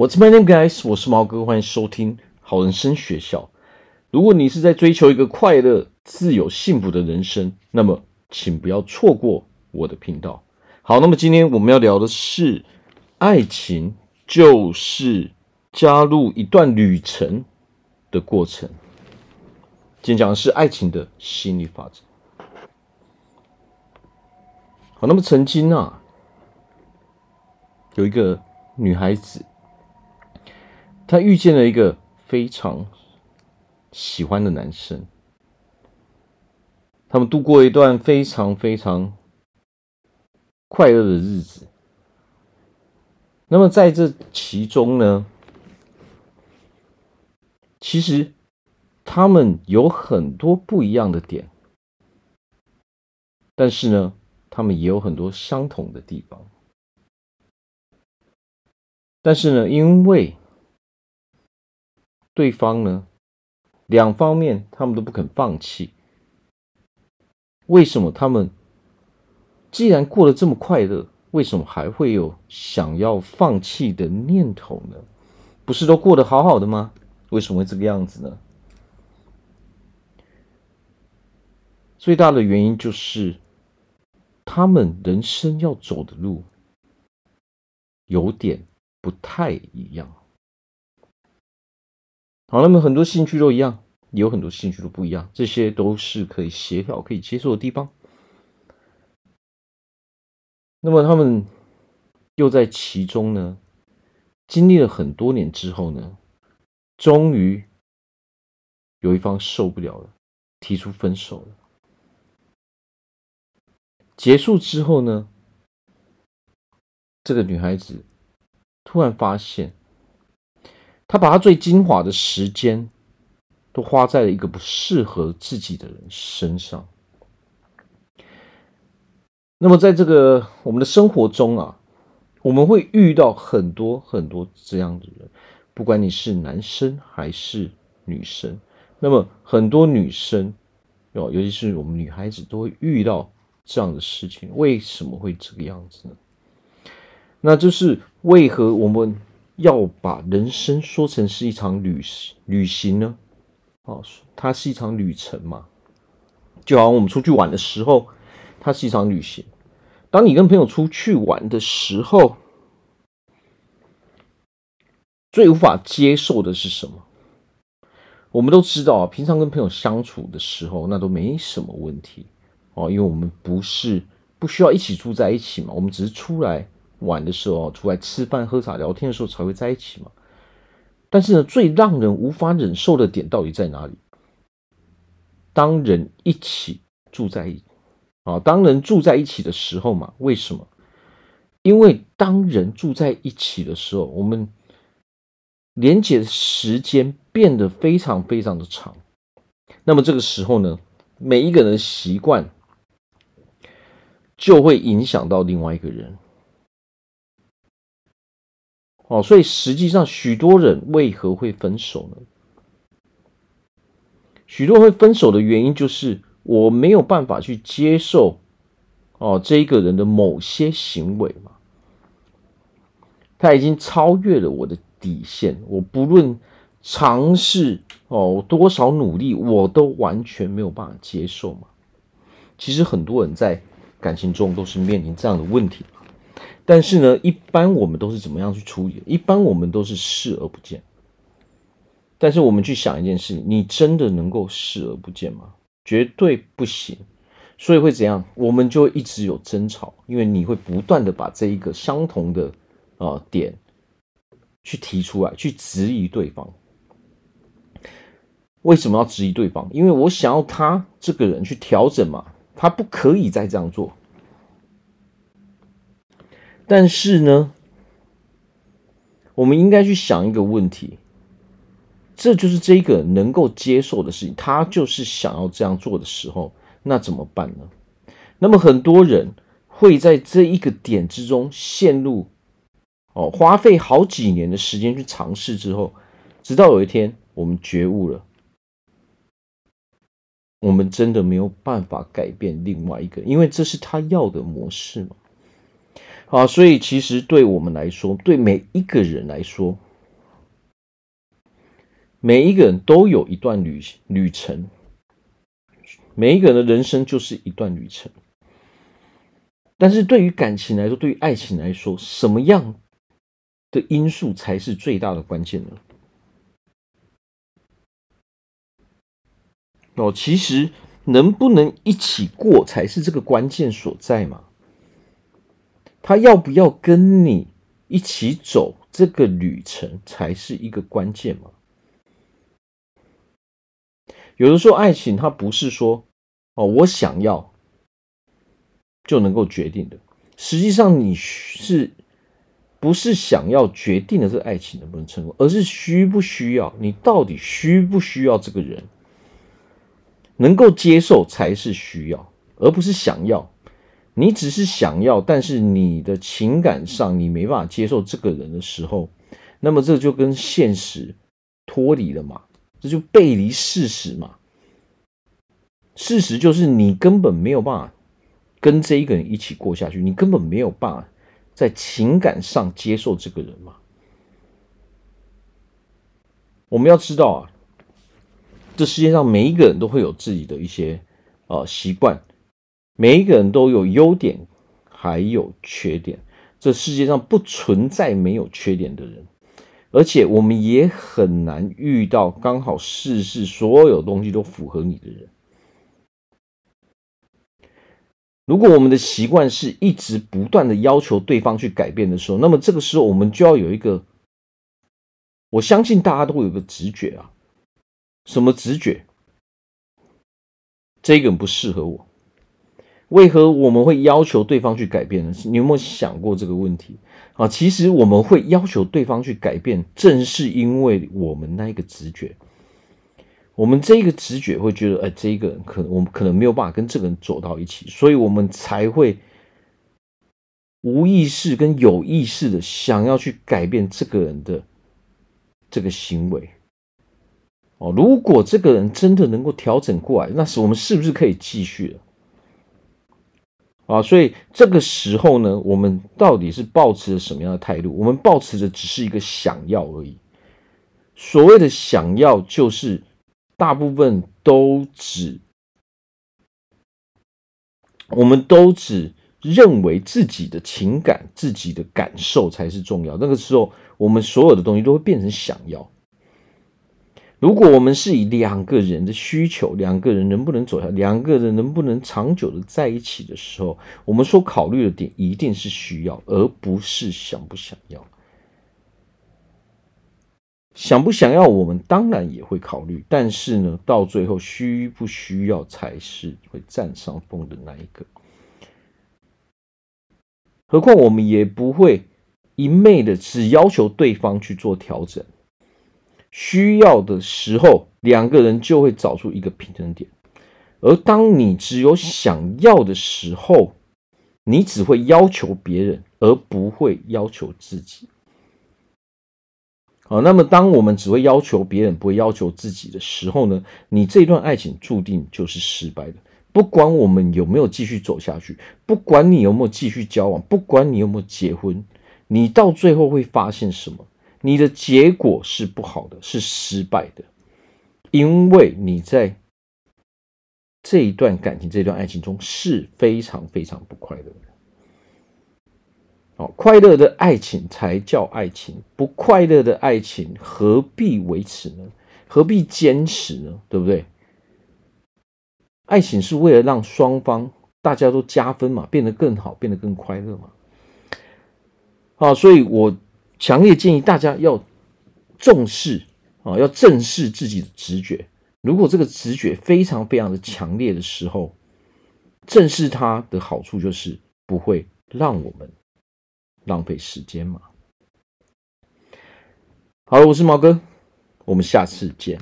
What's my name, guys？我是毛哥，欢迎收听好人生学校。如果你是在追求一个快乐、自由、幸福的人生，那么请不要错过我的频道。好，那么今天我们要聊的是，爱情就是加入一段旅程的过程。今天讲的是爱情的心理法则。好，那么曾经啊，有一个女孩子。她遇见了一个非常喜欢的男生，他们度过一段非常非常快乐的日子。那么在这其中呢，其实他们有很多不一样的点，但是呢，他们也有很多相同的地方。但是呢，因为对方呢，两方面他们都不肯放弃。为什么他们既然过得这么快乐，为什么还会有想要放弃的念头呢？不是都过得好好的吗？为什么会这个样子呢？最大的原因就是他们人生要走的路有点不太一样。好，那么很多兴趣都一样，也有很多兴趣都不一样，这些都是可以协调、可以接受的地方。那么他们又在其中呢，经历了很多年之后呢，终于有一方受不了了，提出分手了。结束之后呢，这个女孩子突然发现。他把他最精华的时间都花在了一个不适合自己的人身上。那么，在这个我们的生活中啊，我们会遇到很多很多这样的人，不管你是男生还是女生。那么，很多女生哦，尤其是我们女孩子，都会遇到这样的事情。为什么会这个样子呢？那就是为何我们要把人生说成是一场旅旅行呢？哦，它是一场旅程嘛，就好像我们出去玩的时候，它是一场旅行。当你跟朋友出去玩的时候，最无法接受的是什么？我们都知道啊，平常跟朋友相处的时候，那都没什么问题哦，因为我们不是不需要一起住在一起嘛，我们只是出来。玩的时候，出来吃饭、喝茶、聊天的时候才会在一起嘛。但是呢，最让人无法忍受的点到底在哪里？当人一起住在一啊，当人住在一起的时候嘛，为什么？因为当人住在一起的时候，我们连接的时间变得非常非常的长。那么这个时候呢，每一个人的习惯就会影响到另外一个人。哦，所以实际上，许多人为何会分手呢？许多人会分手的原因就是我没有办法去接受哦，这一个人的某些行为嘛，他已经超越了我的底线，我不论尝试哦多少努力，我都完全没有办法接受嘛。其实很多人在感情中都是面临这样的问题。但是呢，一般我们都是怎么样去处理？一般我们都是视而不见。但是我们去想一件事情，你真的能够视而不见吗？绝对不行。所以会怎样？我们就一直有争吵，因为你会不断的把这一个相同的啊、呃、点去提出来，去质疑对方。为什么要质疑对方？因为我想要他这个人去调整嘛，他不可以再这样做。但是呢，我们应该去想一个问题，这就是这个能够接受的事情，他就是想要这样做的时候，那怎么办呢？那么很多人会在这一个点之中陷入，哦，花费好几年的时间去尝试之后，直到有一天我们觉悟了，我们真的没有办法改变另外一个，因为这是他要的模式嘛。啊，所以其实对我们来说，对每一个人来说，每一个人都有一段旅旅程，每一个人的人生就是一段旅程。但是对于感情来说，对于爱情来说，什么样的因素才是最大的关键呢？哦，其实能不能一起过才是这个关键所在嘛。他要不要跟你一起走这个旅程，才是一个关键嘛。有的时候，爱情它不是说哦，我想要就能够决定的。实际上，你是不是想要决定的这个爱情能不能成功，而是需不需要？你到底需不需要这个人？能够接受才是需要，而不是想要。你只是想要，但是你的情感上你没办法接受这个人的时候，那么这就跟现实脱离了嘛，这就背离事实嘛。事实就是你根本没有办法跟这一个人一起过下去，你根本没有办法在情感上接受这个人嘛。我们要知道啊。这世界上每一个人都会有自己的一些呃习惯，每一个人都有优点，还有缺点。这世界上不存在没有缺点的人，而且我们也很难遇到刚好事事所有东西都符合你的人。如果我们的习惯是一直不断的要求对方去改变的时候，那么这个时候我们就要有一个，我相信大家都会有个直觉啊。什么直觉？这个人不适合我。为何我们会要求对方去改变呢？你有没有想过这个问题啊？其实我们会要求对方去改变，正是因为我们那一个直觉。我们这个直觉会觉得，哎，这个人可能我们可能没有办法跟这个人走到一起，所以我们才会无意识跟有意识的想要去改变这个人的这个行为。哦，如果这个人真的能够调整过来，那是我们是不是可以继续了？啊，所以这个时候呢，我们到底是抱持着什么样的态度？我们抱持着只是一个想要而已。所谓的想要，就是大部分都只，我们都只认为自己的情感、自己的感受才是重要。那个时候，我们所有的东西都会变成想要。如果我们是以两个人的需求，两个人能不能走下，两个人能不能长久的在一起的时候，我们所考虑的点一定是需要，而不是想不想要。想不想要，我们当然也会考虑，但是呢，到最后需不需要才是会占上风的那一个。何况我们也不会一昧的只要求对方去做调整。需要的时候，两个人就会找出一个平衡点；而当你只有想要的时候，你只会要求别人，而不会要求自己。好，那么当我们只会要求别人，不会要求自己的时候呢？你这段爱情注定就是失败的。不管我们有没有继续走下去，不管你有没有继续交往，不管你有没有结婚，你到最后会发现什么？你的结果是不好的，是失败的，因为你在这一段感情、这段爱情中是非常非常不快乐的。哦，快乐的爱情才叫爱情，不快乐的爱情何必维持呢？何必坚持呢？对不对？爱情是为了让双方大家都加分嘛，变得更好，变得更快乐嘛。啊，所以我。强烈建议大家要重视啊，要正视自己的直觉。如果这个直觉非常非常的强烈的时候，正视它的好处就是不会让我们浪费时间嘛。好了，我是毛哥，我们下次见。